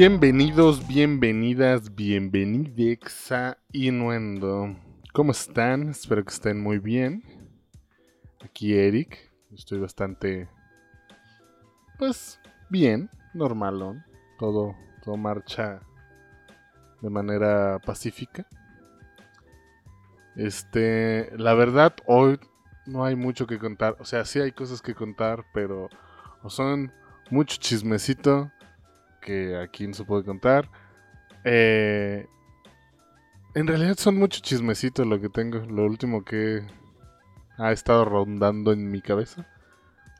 Bienvenidos, bienvenidas, bienvenidex a Innuendo. ¿Cómo están? Espero que estén muy bien. Aquí Eric. Estoy bastante. Pues bien, normalón. Todo, todo marcha de manera pacífica. Este, la verdad, hoy no hay mucho que contar. O sea, sí hay cosas que contar, pero son mucho chismecito que aquí no se puede contar. Eh, en realidad son mucho chismecito lo que tengo. Lo último que ha estado rondando en mi cabeza.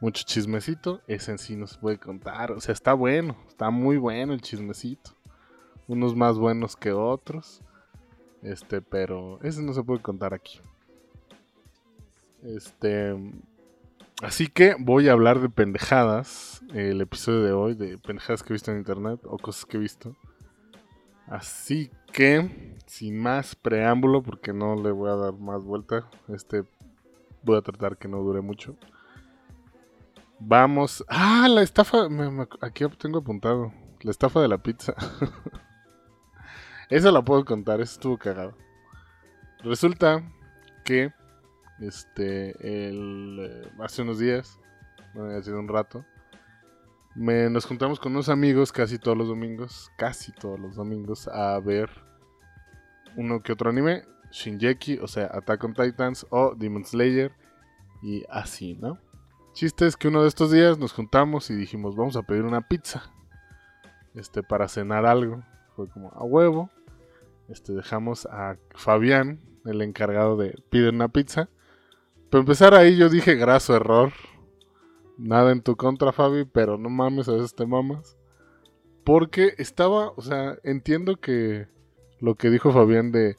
Mucho chismecito. Ese en sí no se puede contar. O sea, está bueno. Está muy bueno el chismecito. Unos más buenos que otros. Este, pero ese no se puede contar aquí. Este. Así que voy a hablar de pendejadas. El episodio de hoy, de pendejadas que he visto en internet o cosas que he visto. Así que, sin más preámbulo, porque no le voy a dar más vuelta. Este voy a tratar que no dure mucho. Vamos. Ah, la estafa. aquí tengo apuntado. La estafa de la pizza. Esa la puedo contar, eso estuvo cagado. Resulta que este eh, hace unos días, bueno, hace un rato, nos juntamos con unos amigos casi todos los domingos, casi todos los domingos, a ver uno que otro anime, Shinjeki, o sea, Attack on Titans o Demon Slayer, y así, ¿no? Chiste es que uno de estos días nos juntamos y dijimos, vamos a pedir una pizza, este, para cenar algo. Fue como a huevo. Este, dejamos a Fabián, el encargado de pedir una pizza. Para empezar ahí yo dije, graso error. Nada en tu contra, Fabi, pero no mames, a veces te mamas. Porque estaba, o sea, entiendo que lo que dijo Fabián de,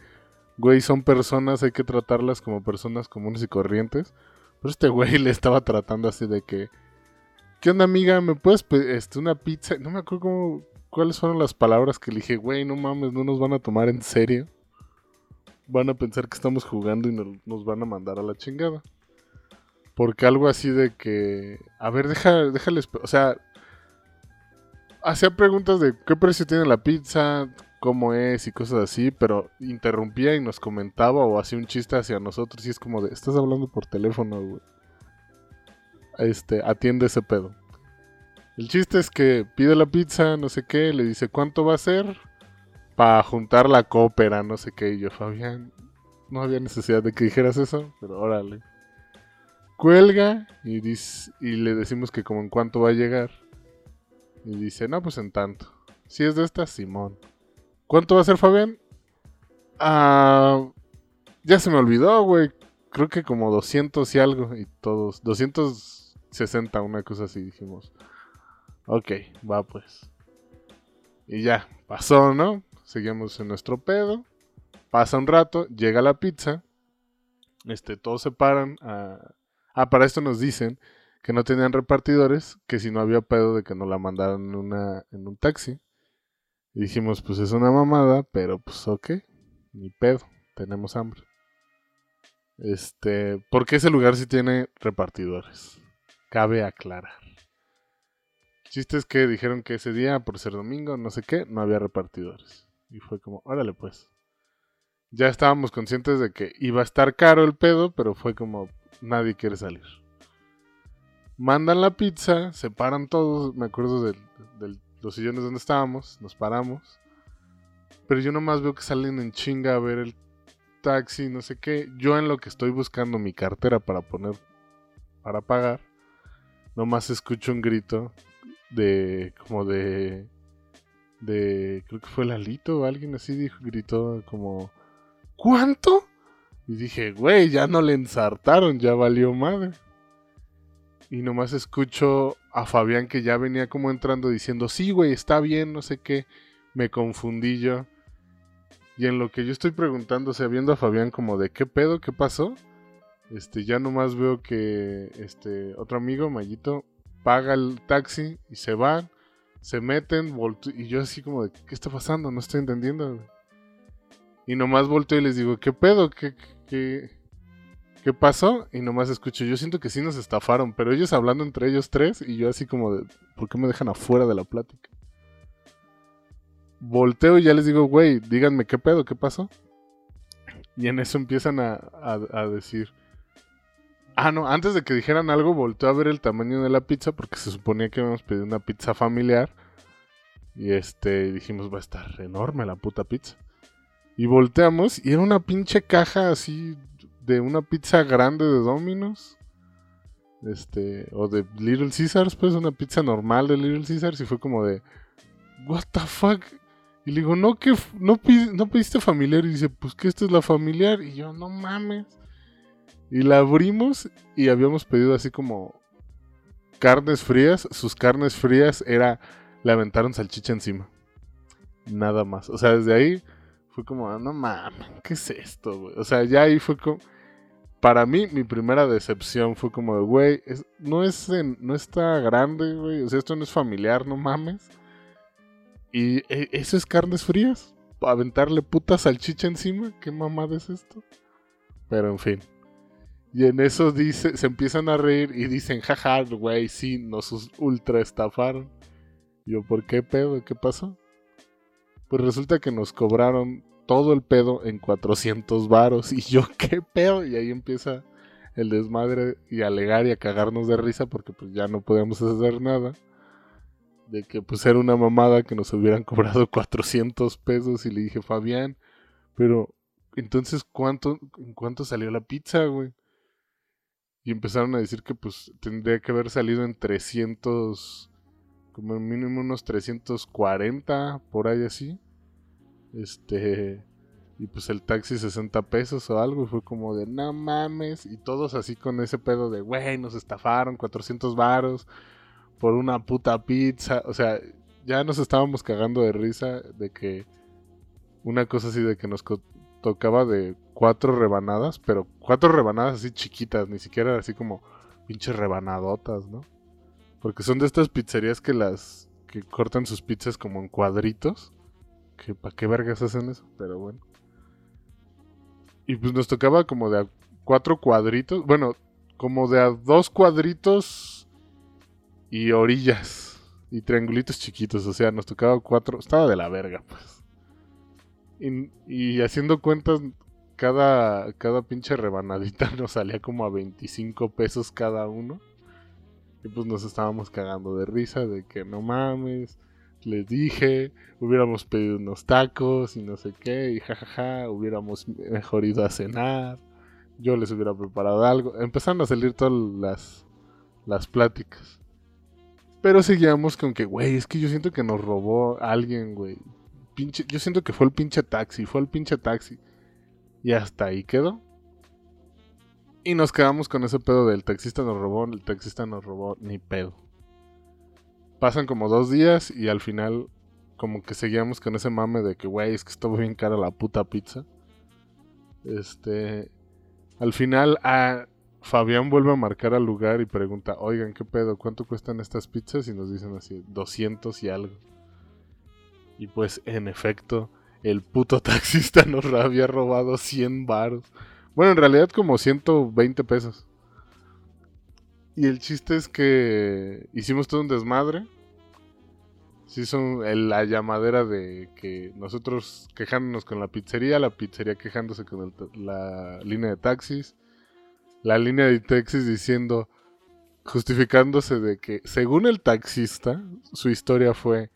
güey, son personas, hay que tratarlas como personas comunes y corrientes. Pero este güey le estaba tratando así de que, ¿qué onda, amiga? ¿Me puedes este, una pizza? No me acuerdo cómo, cuáles fueron las palabras que le dije, güey, no mames, no nos van a tomar en serio. Van a pensar que estamos jugando y nos, van a mandar a la chingada. Porque algo así de que, a ver, deja, déjales, o sea, hacía preguntas de qué precio tiene la pizza, cómo es y cosas así, pero interrumpía y nos comentaba o hacía un chiste hacia nosotros y es como de, estás hablando por teléfono, güey. Este, atiende ese pedo. El chiste es que pide la pizza, no sé qué, le dice cuánto va a ser para juntar la cópera, no sé qué. Y yo, Fabián, no había necesidad de que dijeras eso, pero órale. Cuelga y, dice, y le decimos que como en cuánto va a llegar. Y dice, no, pues en tanto. Si es de esta, Simón. ¿Cuánto va a ser, Fabián? Ah, ya se me olvidó, güey. Creo que como 200 y algo. Y todos. 260, una cosa así dijimos. Ok, va pues. Y ya, pasó, ¿no? Seguimos en nuestro pedo. Pasa un rato, llega la pizza. Este, todos se paran. Ah, para esto nos dicen que no tenían repartidores, que si no había pedo de que nos la mandaran en, una, en un taxi. Y dijimos, pues es una mamada, pero pues ok, ni pedo, tenemos hambre. Este, porque ese lugar sí tiene repartidores. Cabe aclarar. Chiste es que dijeron que ese día, por ser domingo, no sé qué, no había repartidores. Y fue como, órale pues. Ya estábamos conscientes de que iba a estar caro el pedo, pero fue como, nadie quiere salir. Mandan la pizza, se paran todos, me acuerdo de, los sillones donde estábamos, nos paramos. Pero yo nomás veo que salen en chinga a ver el taxi, no sé qué. Yo en lo que estoy buscando mi cartera para poner, para pagar, nomás escucho un grito de como de de creo que fue Lalito o alguien así dijo gritó como ¿cuánto? y dije güey ya no le ensartaron ya valió madre y nomás escucho a Fabián que ya venía como entrando diciendo sí güey está bien no sé qué me confundí yo. Y en lo que yo estoy preguntando, o sea, viendo a Fabián como de qué pedo, qué pasó, este, ya nomás veo que este otro amigo, Mayito, paga el taxi y se van, se meten, y yo así como de, ¿qué está pasando? No estoy entendiendo. Y nomás volteo y les digo, ¿qué pedo? ¿Qué, qué, qué pasó? Y nomás escucho, yo siento que sí nos estafaron, pero ellos hablando entre ellos tres y yo así como de, ¿por qué me dejan afuera de la plática? volteo y ya les digo, güey, díganme qué pedo, qué pasó. Y en eso empiezan a, a, decir. Ah, no, antes de que dijeran algo, volteo a ver el tamaño de la pizza porque se suponía que habíamos pedido una pizza familiar. Y este, dijimos, va a estar enorme la puta pizza. Y volteamos y era una pinche caja así de una pizza grande de Domino's. Este, o de Little Caesars, pues una pizza normal de Little Caesars. Y fue como de, ¿What the fuck? Y le digo, no, que no, no pediste familiar. Y dice, pues que esta es la familiar. Y yo, no mames. Y la abrimos y habíamos pedido así como carnes frías. Sus carnes frías era, le aventaron salchicha encima. Nada más. O sea, desde ahí fue como, no mames, ¿qué es esto, güey? O sea, ya ahí fue como para mí, mi primera decepción fue como güey, no, es no está grande, güey. O sea, esto no es familiar, no mames. Y e, eso es carnes frías. Aventarle puta salchicha encima. ¿Qué mamada es esto? Pero en fin. Y en eso dice, se empiezan a reír y dicen, jaja, güey, sí, nos ultra estafaron. yo, ¿por qué pedo? ¿Qué pasó? Pues resulta que nos cobraron todo el pedo en 400 varos. Y yo, ¿qué pedo? Y ahí empieza el desmadre y alegar y a cagarnos de risa porque pues ya no podíamos hacer nada. De que pues era una mamada que nos hubieran cobrado 400 pesos y le dije, Fabián, pero entonces ¿cuánto, ¿en cuánto salió la pizza, güey? Y empezaron a decir que pues tendría que haber salido en 300, como mínimo unos 340, por ahí así. Este. Y pues el taxi 60 pesos o algo. Y fue como de no mames. Y todos así con ese pedo de, güey, nos estafaron 400 varos por una puta pizza. O sea, ya nos estábamos cagando de risa de que una cosa así de que nos tocaba de cuatro rebanadas, pero cuatro rebanadas así chiquitas, ni siquiera así como pinches rebanadotas, ¿no? Porque son de estas pizzerías que las que cortan sus pizzas como en cuadritos que para qué vergas hacen eso, pero bueno. Y pues nos tocaba como de a cuatro cuadritos, bueno, como de a dos cuadritos y orillas y triangulitos chiquitos, o sea, nos tocaba cuatro, estaba de la verga, pues. Y, haciendo cuentas, cada, cada pinche rebanadita nos salía como a 25 pesos cada uno. Y pues nos estábamos cagando de risa de que no mames les dije, hubiéramos pedido unos tacos y no sé qué, y jajaja, hubiéramos mejor ido a cenar, yo les hubiera preparado algo. Empezaron a salir todas las, las pláticas. Pero seguíamos con que, güey, es que yo siento que nos robó alguien, güey. Yo siento que fue el pinche taxi, fue el pinche taxi. Y hasta ahí quedó. Y nos quedamos con ese pedo del taxista nos robó, el taxista nos robó, ni pedo pasan como dos días y al final como que seguíamos con ese mame de que, güey, es que estuvo bien cara la puta pizza. Este, al final a Fabián vuelve a marcar al lugar y pregunta, oigan, ¿qué pedo? ¿Cuánto cuestan estas pizzas? Y nos dicen así, 200 y algo. Y pues, en efecto, el puto taxista nos había robado 100 baros. Bueno, en realidad como 120 pesos. Y el chiste es que hicimos todo un desmadre. Se hizo la llamadera de que nosotros quejándonos con la pizzería, la pizzería quejándose con la línea de taxis, la línea de taxis diciendo, justificándose de que según el taxista, su historia fue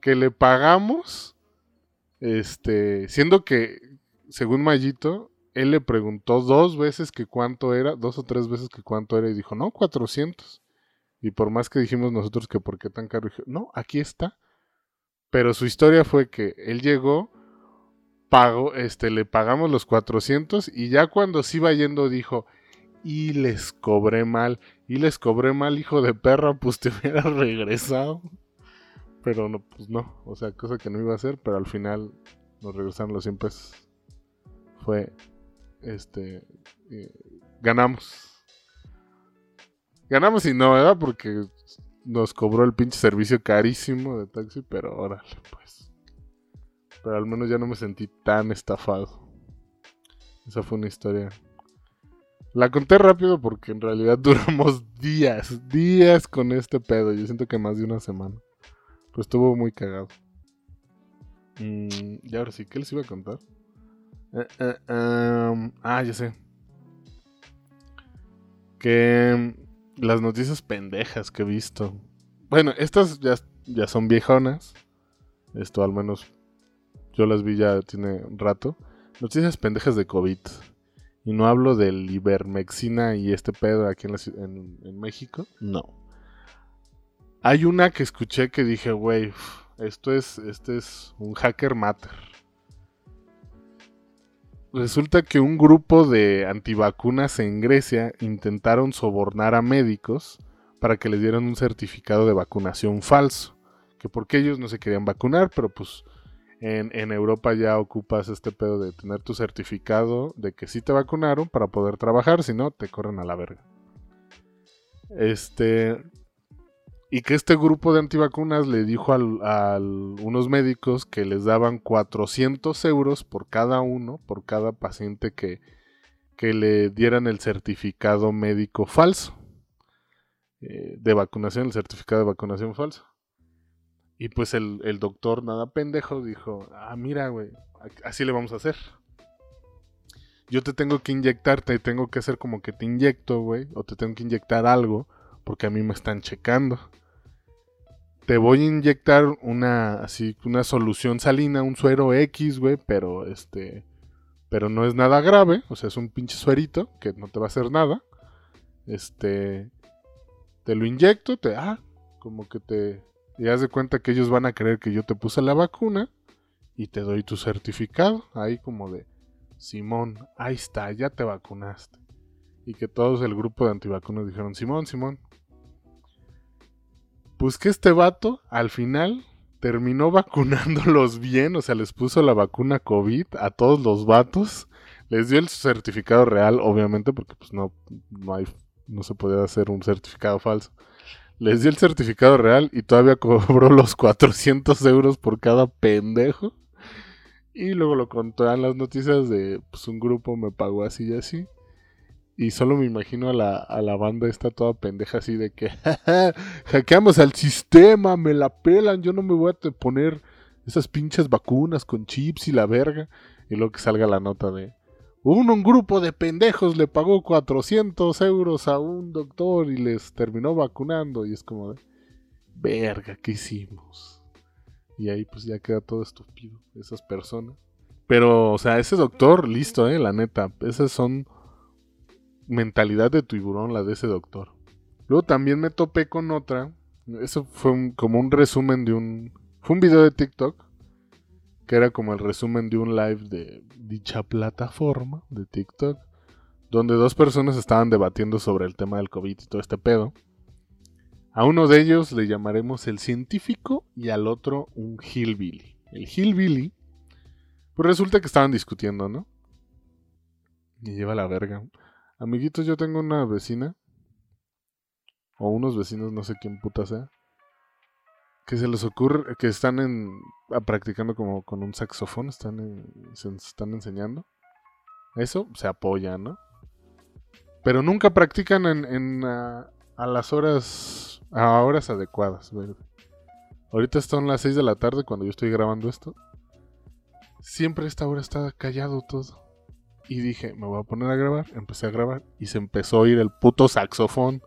que le pagamos, este, siendo que, según Mayito, él le preguntó dos veces que cuánto era, dos o tres veces que cuánto era y dijo, no, 400. Y por más que dijimos nosotros que por qué tan caro, dijo, no, aquí está. Pero su historia fue que él llegó, pagó, este, le pagamos los 400 y ya cuando se iba yendo dijo, y les cobré mal, y les cobré mal, hijo de perra, pues te hubiera regresado. Pero no, pues no, o sea, cosa que no iba a hacer, pero al final nos regresaron los 100 pesos. Fue este, eh, ganamos. Ganamos y no, ¿verdad? Porque nos cobró el pinche servicio carísimo de taxi, pero órale, pues. Pero al menos ya no me sentí tan estafado. Esa fue una historia. La conté rápido porque en realidad duramos días, días con este pedo. Yo siento que más de una semana. Estuvo muy cagado. Mm, y ahora sí, ¿qué les iba a contar? Eh, eh, em, ah, ya sé. Que las noticias pendejas que he visto. Bueno, estas ya, ya son viejonas. Esto al menos yo las vi ya tiene un rato. Noticias pendejas de COVID. Y no hablo del Ibermexina y este pedo aquí en, México. No. Hay una que escuché que dije, güey, esto es, este es un hacker matter. Resulta que un grupo de antivacunas en Grecia intentaron sobornar a médicos para que les dieran un certificado de vacunación falso. Que porque ellos no se querían vacunar, pero pues en, Europa ya ocupas este pedo de tener tu certificado de que sí te vacunaron para poder trabajar, si no, te corren a la verga. Este. Y que este grupo de antivacunas le dijo a unos médicos que les daban 400 euros por cada uno, por cada paciente que, que le dieran el certificado médico falso. Eh, de vacunación, el certificado de vacunación falso. Y pues el, doctor, nada pendejo, dijo, ah, mira, güey, así le vamos a hacer. Yo te tengo que inyectar, te tengo que hacer como que te inyecto, güey, o te tengo que inyectar algo, porque a mí me están checando. Te voy a inyectar una, así, una solución salina, un suero X, güey, pero este, pero no es nada grave, o sea, es un pinche suerito que no te va a hacer nada. Este, te lo inyecto, te, ah, como que te, y haz de cuenta que ellos van a creer que yo te puse la vacuna y te doy tu certificado. Ahí como de, Simón, ahí está, ya te vacunaste. Y que todos el grupo de antivacunas dijeron, Simón, Simón. Pues que este vato al final terminó vacunándolos bien, o sea, les puso la vacuna COVID a todos los vatos. Les dio el certificado real, obviamente, porque pues no, no hay, no se podía hacer un certificado falso. Les di el certificado real y todavía cobró los 400 euros por cada pendejo. Y luego lo contó en las noticias de, pues un grupo me pagó así y así. Y solo me imagino a la, a la banda esta toda pendeja así de que, hackeamos al sistema, me la pelan, yo no me voy a poner esas pinches vacunas con chips y la verga. Y luego que salga la nota de, un, grupo de pendejos le pagó 400 euros a un doctor y les terminó vacunando. Y es como de, verga, ¿qué hicimos? Y ahí pues ya queda todo estúpido, esas personas. Pero, o sea, ese doctor, listo, eh, la neta. Esas son mentalidad de tiburón, la de ese doctor. Luego también me topé con otra. Eso fue como un resumen de un... Fue un video de TikTok que era como el resumen de un live de dicha plataforma de TikTok, donde dos personas estaban debatiendo sobre el tema del COVID y todo este pedo. A uno de ellos le llamaremos el científico y al otro un hillbilly. El hillbilly, pues resulta que estaban discutiendo, ¿no? Y lleva la verga. Amiguitos, yo tengo una vecina, o unos vecinos, no sé quién puta sea, que se les ocurre, que están en, practicando como con un saxofón, están, se están enseñando. Eso se apoya, ¿no? Pero nunca practican en, a, las horas, a horas adecuadas. Ahorita son las 6 de la tarde cuando yo estoy grabando esto. Siempre a esta hora está callado todo. Y dije, me voy a poner a grabar. Empecé a grabar y se empezó a oír el puto saxofón.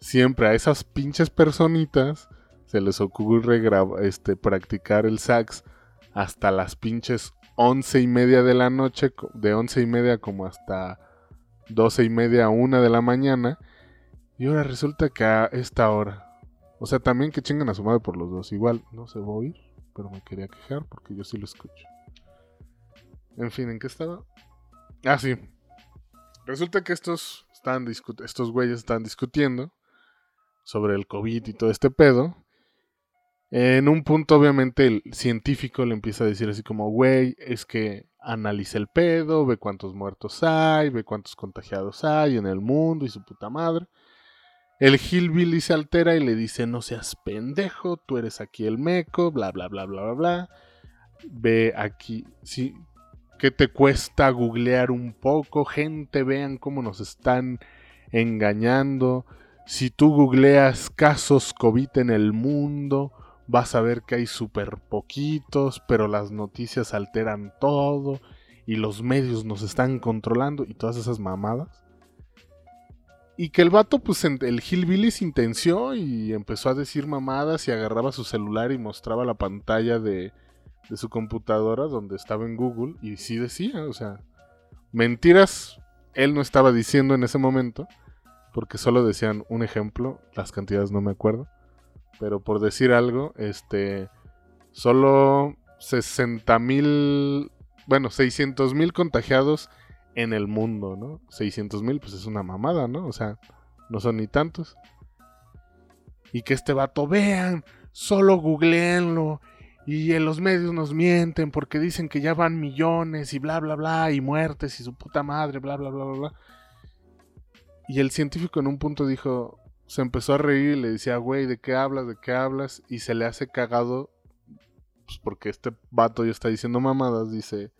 Siempre a esas pinches personitas se les ocurre este, practicar el sax hasta las pinches once y media de la noche, de once y media como hasta doce y media, una de la mañana. Y ahora resulta que a esta hora, o sea, también que chingan a su madre por los dos. Igual no se va a oír, pero me quería quejar porque yo sí lo escucho. En fin, ¿en qué estaba? Ah, sí. Resulta que estos, están estos güeyes están discutiendo sobre el COVID y todo este pedo. En un punto, obviamente, el científico le empieza a decir así como, güey, es que analice el pedo, ve cuántos muertos hay, ve cuántos contagiados hay en el mundo y su puta madre. El Hillbilly se altera y le dice, no seas pendejo, tú eres aquí el meco, bla, bla, bla, bla, bla, bla. Ve aquí, sí, ¿qué te cuesta googlear un poco? Gente, vean cómo nos están engañando. Si tú googleas casos COVID en el mundo, vas a ver que hay súper poquitos, pero las noticias alteran todo y los medios nos están controlando y todas esas mamadas. Y que el vato, pues el Hillbilly se intenció y empezó a decir mamadas y agarraba su celular y mostraba la pantalla de, de su computadora donde estaba en Google y sí decía, o sea, mentiras él no estaba diciendo en ese momento, porque solo decían un ejemplo, las cantidades no me acuerdo, pero por decir algo, este, solo 60 mil, bueno, 600 mil contagiados en el mundo, ¿no? 600 mil, pues es una mamada, ¿no? O sea, no son ni tantos. Y que este vato, vean, solo googleenlo. Y en los medios nos mienten porque dicen que ya van millones y bla, bla, bla, y muertes y su puta madre, bla, bla, bla, bla, bla. Y el científico en un punto dijo, se empezó a reír y le decía, güey, ¿de qué hablas? ¿De qué hablas? Y se le hace cagado, pues porque este vato ya está diciendo mamadas, dice,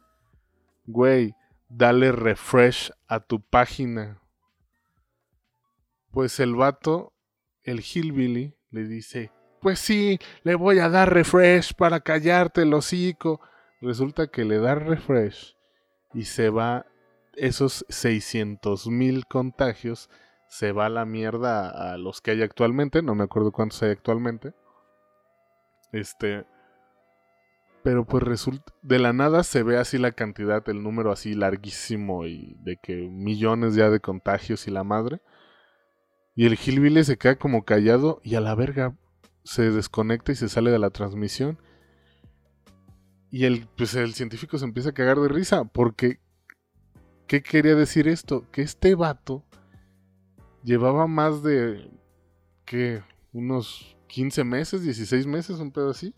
güey, dale refresh a tu página. Pues el vato, el hillbilly, le dice, pues sí, le voy a dar refresh para callarte el hocico. Resulta que le da refresh y se va esos 600 mil contagios, se va la mierda a los que hay actualmente, no me acuerdo cuántos hay actualmente. Este, pero pues resulta, de la nada se ve así la cantidad, el número así larguísimo y de que millones ya de contagios y la madre. Y el Hillbilly se queda como callado y a la verga se desconecta y se sale de la transmisión. Y el, pues el científico se empieza a cagar de risa porque ¿qué quería decir esto? Que este vato llevaba más de, ¿qué? Unos 15 meses, 16 meses, un pedo así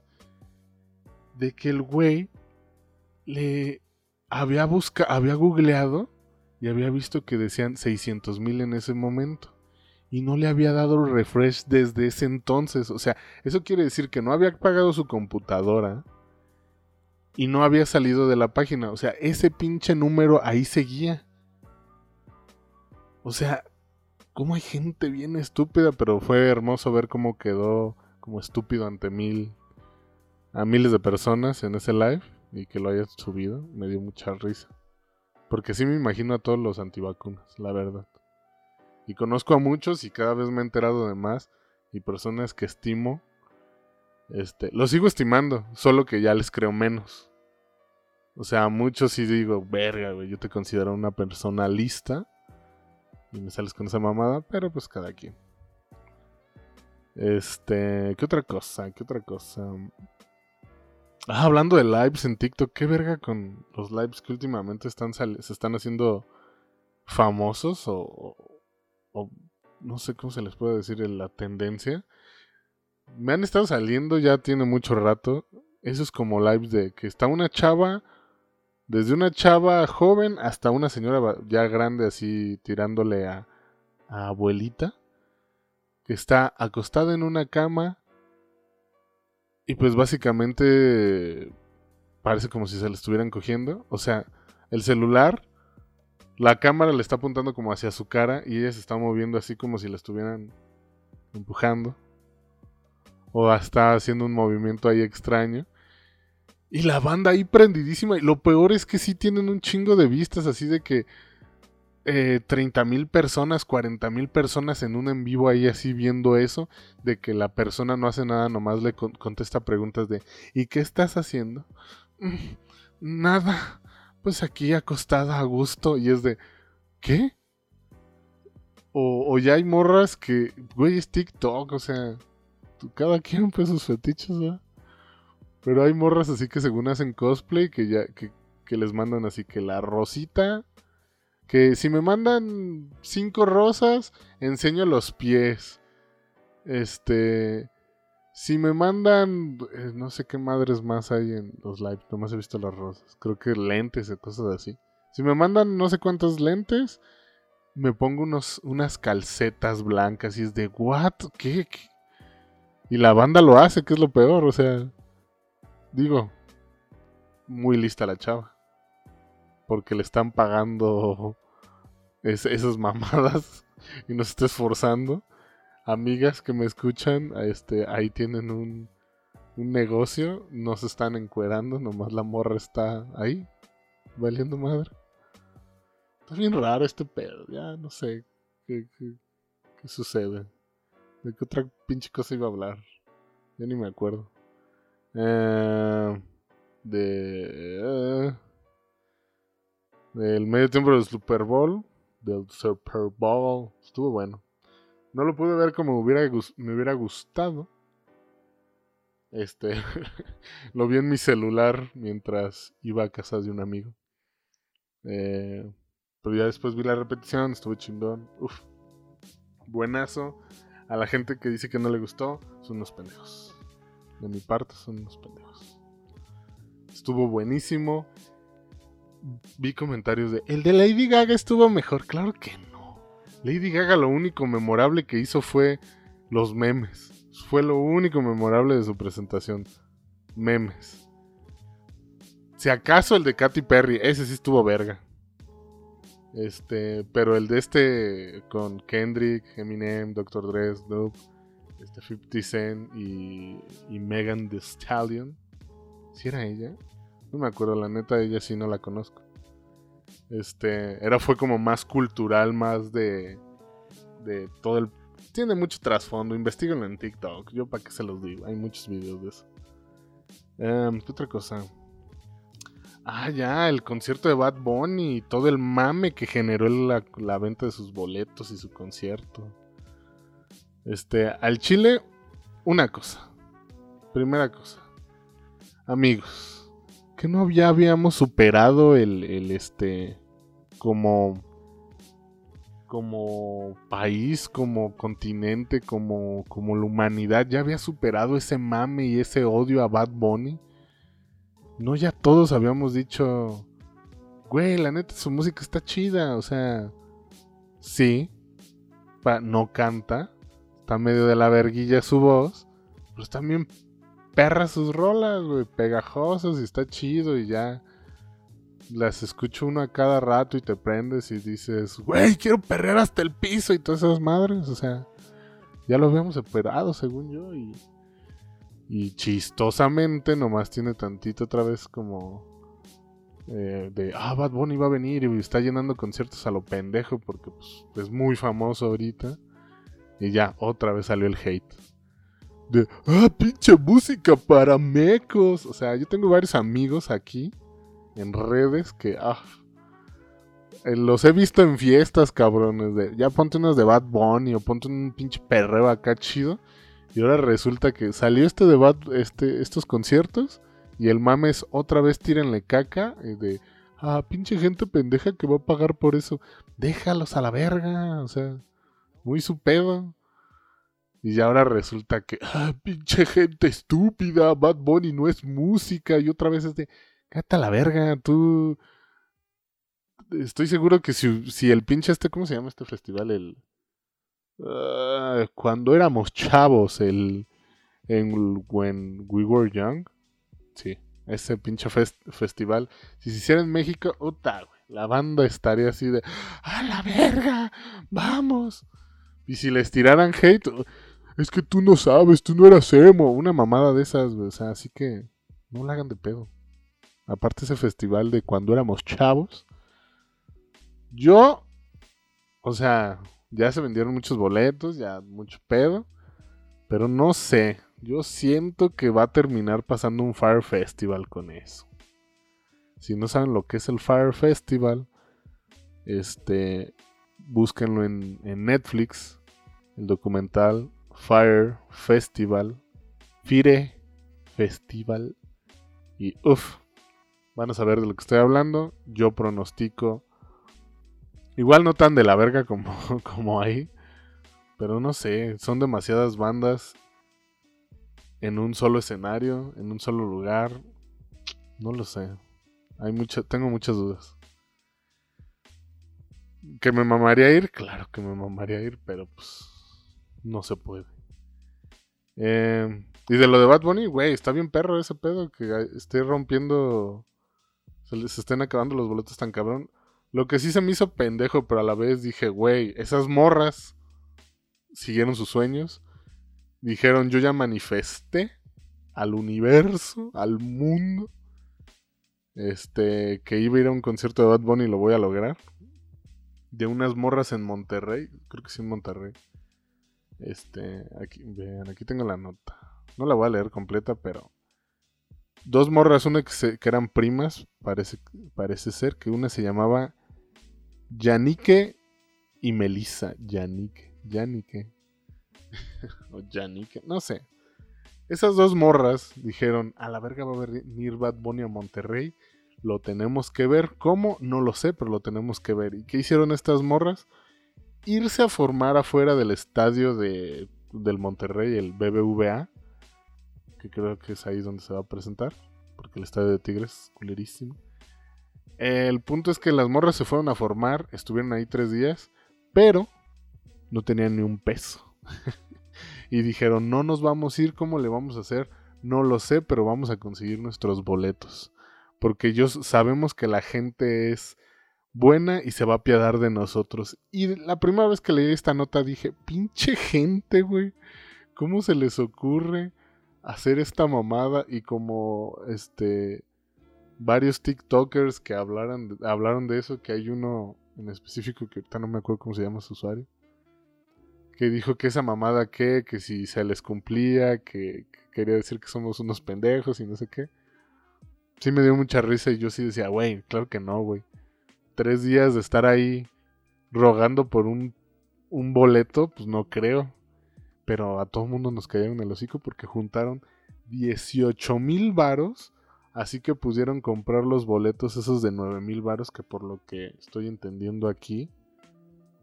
de que el güey le había buscado, había googleado y había visto que decían 600 mil en ese momento. Y no le había dado refresh desde ese entonces. O sea, eso quiere decir que no había pagado su computadora y no había salido de la página. O sea, ese pinche número ahí seguía. O sea, cómo hay gente bien estúpida, pero fue hermoso ver cómo quedó como estúpido ante mil a miles de personas en ese live y que lo hayas subido, me dio mucha risa. Porque sí me imagino a todos los antivacunas, la verdad. Y conozco a muchos y cada vez me he enterado de más y personas que estimo. Este, los sigo estimando, solo que ya les creo menos. O sea, a muchos sí digo, verga, güey, yo te considero una persona lista. Y me sales con esa mamada, pero pues cada quien. Este, ¿qué otra cosa? ¿Qué otra cosa? Ah, hablando de lives en TikTok, qué verga con los lives que últimamente están se están haciendo famosos o, o, no sé cómo se les puede decir la tendencia. Me han estado saliendo ya tiene mucho rato. Eso es como lives de que está una chava, desde una chava joven hasta una señora ya grande así tirándole a, a abuelita, que está acostada en una cama y pues básicamente parece como si se le estuvieran cogiendo. O sea, el celular, la cámara le está apuntando como hacia su cara y ella se está moviendo así como si la estuvieran empujando. O está haciendo un movimiento ahí extraño. Y la banda ahí prendidísima. Y lo peor es que sí tienen un chingo de vistas así de que eh, 30 mil personas, 40 mil personas en un en vivo ahí así viendo eso, de que la persona no hace nada, nomás le contesta preguntas de ¿y qué estás haciendo? Mm, nada, pues aquí acostada a gusto y es de ¿qué? O, ya hay morras que, güey, es TikTok, o sea, cada quien pues sus fetiches, ¿verdad? Pero hay morras así que según hacen cosplay, que ya, que, que les mandan así que la rosita que si me mandan cinco rosas, enseño los pies. Este. Si me mandan. Eh, no sé qué madres más hay en los live. Nomás he visto las rosas. Creo que lentes y cosas así. Si me mandan no sé cuántos lentes. Me pongo unos, unas calcetas blancas. Y es de, ¿what? ¿Qué? Y la banda lo hace, que es lo peor. O sea. Digo. Muy lista la chava porque le están pagando esas mamadas y no se está esforzando. Amigas que me escuchan, este, ahí tienen un, un negocio, no se están encuerando, nomás la morra está ahí, valiendo madre. Está bien raro este pedo, ya no sé qué, qué sucede. ¿De qué otra pinche cosa iba a hablar? Ya ni me acuerdo. Eh, de. Eh, del medio tiempo del Super Bowl. Del Super Bowl. Estuvo bueno. No lo pude ver como me hubiera gustado. Este. lo vi en mi celular mientras iba a casa de un amigo. Eh, pero ya después vi la repetición. Estuvo chingón. Uf. Buenazo. A la gente que dice que no le gustó, son unos pendejos. De mi parte, son unos pendejos. Estuvo buenísimo. Vi comentarios de, el de Lady Gaga estuvo mejor. Claro que no. Lady Gaga lo único memorable que hizo fue los memes. Fue lo único memorable de su presentación. Memes. Si acaso el de Katy Perry, ese sí estuvo verga. Este, pero el de este con Kendrick, Eminem, Dr. Dre, Snoop, este 50 Cent y, y Megan Thee Stallion. ¿Si era ella? No me acuerdo, la neta, ella sí no la conozco. Este, era fue como más cultural, más de de todo el tiene mucho trasfondo, investiguenlo en TikTok. Yo para qué se los digo, hay muchos videos de eso. Em, ¿Qué otra cosa? Ah, ya, el concierto de Bad Bunny y todo el mame que generó la, la, venta de sus boletos y su concierto. Este, al Chile, una cosa. Primera cosa. Amigos, que no ya habíamos superado el, el este, como, como país, como continente, como, como la humanidad, ya había superado ese mame y ese odio a Bad Bunny. No ya todos habíamos dicho, güey, la neta su música está chida, o sea, sí, no canta, está medio de la verguilla su voz, pero también perra sus rolas, güey, pegajosos y está chido y ya las escucho uno a cada rato y te prendes y dices, güey, quiero perrear hasta el piso y todas esas madres, o sea, ya lo habíamos superado según yo y y chistosamente nomás tiene tantito otra vez como... Eh, de, ah, Bad Bunny va a venir y está llenando conciertos a lo pendejo porque pues, es muy famoso ahorita. Y ya, otra vez salió el hate. De, ah, pinche música para mecos. O sea, yo tengo varios amigos aquí en redes que, ah, eh, los he visto en fiestas, cabrones. De, ya ponte unas de Bad Bunny o ponte un pinche perreo acá chido. Y ahora resulta que salió este debate, este, estos conciertos, y el mames otra vez tírenle caca eh, de, ah, pinche gente pendeja que va a pagar por eso. Déjalos a la verga, o sea, muy su pedo. Y ahora resulta que, ah, pinche gente estúpida, Bad Bunny no es música. Y otra vez es de, cállate la verga, tú. Estoy seguro que si, si el pinche este, ¿cómo se llama este festival? El, Ah, cuando éramos chavos, el. En When We Were Young. Sí, ese pinche festival. Si se hiciera en México, puta, La banda estaría así de. ¡A la verga! ¡Vamos! Y si les tiraran hate, es que tú no sabes, tú no eras emo. Una mamada de esas, O sea, así que no la hagan de pedo. Aparte ese festival de cuando éramos chavos. Yo, o sea, ya se vendieron muchos boletos, ya mucho pedo. Pero no sé, yo siento que va a terminar pasando un Fire Festival con eso. Si no saben lo que es el Fire Festival, este, búsquenlo en, en Netflix, el documental Fire Festival, Fire Festival. Y uff, van a saber de lo que estoy hablando. Yo pronostico Igual no tan de la verga como, como ahí. Pero no sé, son demasiadas bandas en un solo escenario, en un solo lugar. No lo sé. Hay mucha, tengo muchas dudas. ¿Que me mamaría ir? Claro que me mamaría ir, pero pues no se puede. Eh, y de lo de Bad Bunny, güey, está bien perro ese pedo que esté rompiendo. Se les estén acabando los boletos tan cabrón. Lo que sí se me hizo pendejo, pero a la vez dije, güey, esas morras siguieron sus sueños. Dijeron, yo ya manifesté al universo, al mundo. Este, que iba a ir a un concierto de Bad Bunny y lo voy a lograr. De unas morras en Monterrey, creo que sí en Monterrey. Este, aquí, vean, aquí tengo la nota. No la voy a leer completa, pero dos morras, una que, que eran primas, parece, parece ser que una se llamaba Yanike y Melissa. Yanike, Yanike. o Yanike, no sé. Esas dos morras dijeron, a la verga va a venir Bad Bunny a Monterrey. Lo tenemos que ver. ¿Cómo? No lo sé, pero lo tenemos que ver. ¿Y qué hicieron estas morras? Irse a formar afuera del estadio de, del Monterrey, el BBVA que creo que es ahí donde se va a presentar, porque el estadio de Tigres es culerísimo. El punto es que las morras se fueron a formar, estuvieron ahí tres días, pero no tenían ni un peso. y dijeron, no nos vamos a ir, ¿cómo le vamos a hacer? No lo sé, pero vamos a conseguir nuestros boletos. Porque ellos sabemos que la gente es buena y se va a apiadar de nosotros. Y la primera vez que leí esta nota dije, pinche gente, güey. ¿Cómo se les ocurre? hacer esta mamada y como este varios TikTokers que hablaron, hablaron de eso, que hay uno en específico que ahorita no me acuerdo cómo se llama su usuario, que dijo que esa mamada que, que si se les cumplía, que, quería decir que somos unos pendejos y no sé qué. Sí me dio mucha risa y yo sí decía, güey, claro que no, güey. Tres días de estar ahí rogando por un, boleto, pues no creo pero a todo el mundo nos cayeron el hocico porque juntaron 18 mil varos. Así que pudieron comprar los boletos esos de 9 mil varos que por lo que estoy entendiendo aquí.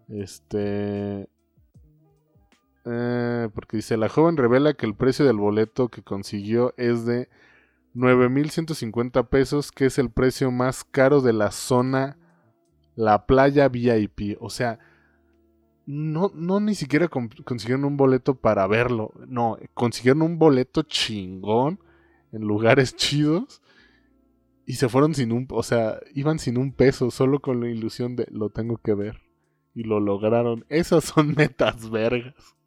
Este... Eh, porque dice, la joven revela que el precio del boleto que consiguió es de 9.150 pesos, que es el precio más caro de la zona, la playa VIP. O sea, no, no ni siquiera consiguieron un boleto para verlo. No, consiguieron un boleto chingón en lugares chidos. Y se fueron sin un, o sea, iban sin un peso, solo con la ilusión de lo tengo que ver. Y lo lograron. Esas son metas vergas.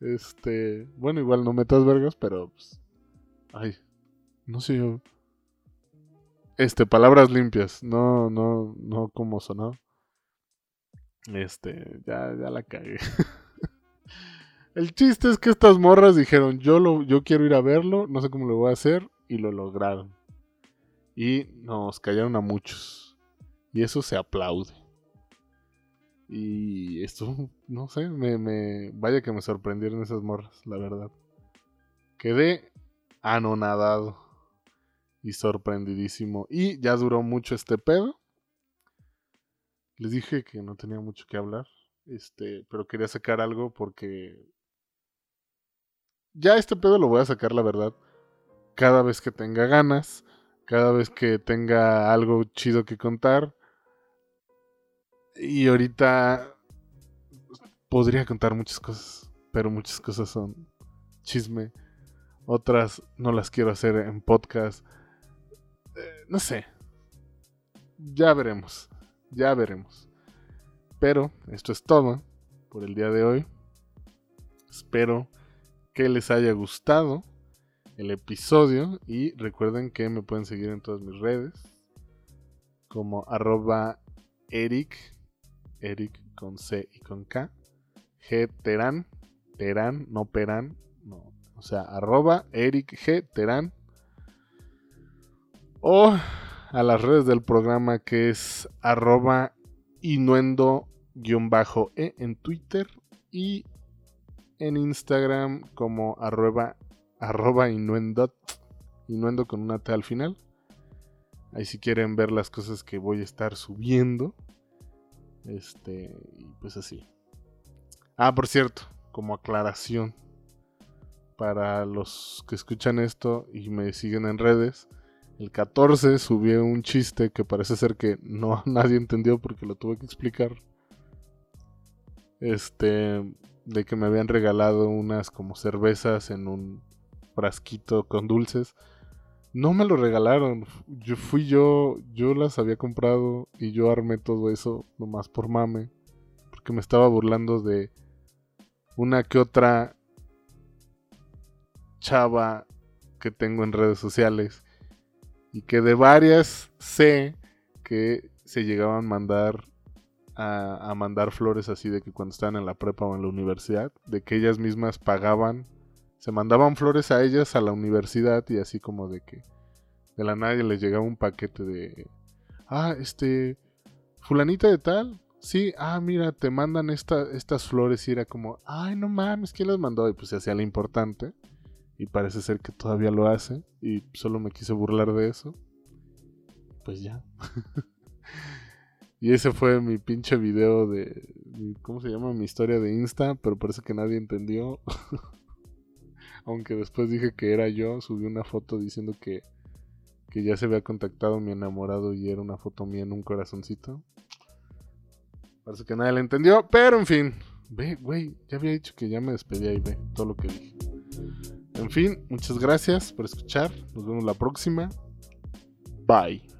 Este, bueno, igual no metas vergas, pero pues, ay, no sé yo. Este, palabras limpias, no, no, no como sonó. Este, ya, ya la cagué. El chiste es que estas morras dijeron, yo, lo, yo quiero ir a verlo, no sé cómo lo voy a hacer, y lo lograron. Y nos callaron a muchos. Y eso se aplaude. Y esto, no sé, me, me, vaya que me sorprendieron esas morras, la verdad. Quedé anonadado y sorprendidísimo. Y ya duró mucho este pedo. Les dije que no tenía mucho que hablar, este, pero quería sacar algo porque ya este pedo lo voy a sacar, la verdad, cada vez que tenga ganas, cada vez que tenga algo chido que contar. Y ahorita podría contar muchas cosas, pero muchas cosas son chisme, otras no las quiero hacer en podcast. No sé, ya veremos. Ya veremos. Pero esto es todo por el día de hoy. Espero que les haya gustado el episodio y recuerden que me pueden seguir en todas mis redes como arroba Eric, Eric con C y con K, G Terán, Terán, no Perán, no, o sea, arroba Eric G Terán. O a las redes del programa que es arroba inuendo-e en Twitter y en Instagram como arroba, inuendo, con una T al final. Ahí si quieren ver las cosas que voy a estar subiendo. Este, pues así. Ah, por cierto, como aclaración para los que escuchan esto y me siguen en redes, el 14 subió un chiste que parece ser que no nadie entendió porque lo tuve que explicar. Este, de que me habían regalado unas como cervezas en un frasquito con dulces. No me lo regalaron. Yo fui yo, yo las había comprado y yo armé todo eso nomás por mame. Porque me estaba burlando de una que otra chava que tengo en redes sociales. Y que de varias sé que se llegaban a mandar a, mandar flores así de que cuando estaban en la prepa o en la universidad, de que ellas mismas pagaban, se mandaban flores a ellas a la universidad y así como de que de la nadie les llegaba un paquete de, ah, este, fulanita de tal, sí, ah, mira, te mandan estas flores y era como, ay, no mames, ¿quién las mandó? Y pues se hacía lo importante y parece ser que todavía lo hace y solo me quise burlar de eso. Pues ya. y ese fue mi pinche video de, ¿cómo se llama? Mi historia de Insta, pero parece que nadie entendió. Aunque después dije que era yo, subí una foto diciendo que, que ya se había contactado mi enamorado y era una foto mía en un corazoncito. Parece que nadie la entendió, pero en fin. Ve, güey, ya había dicho que ya me despedía y ve todo lo que dije. En fin, muchas gracias por escuchar. Nos vemos la próxima. Bye.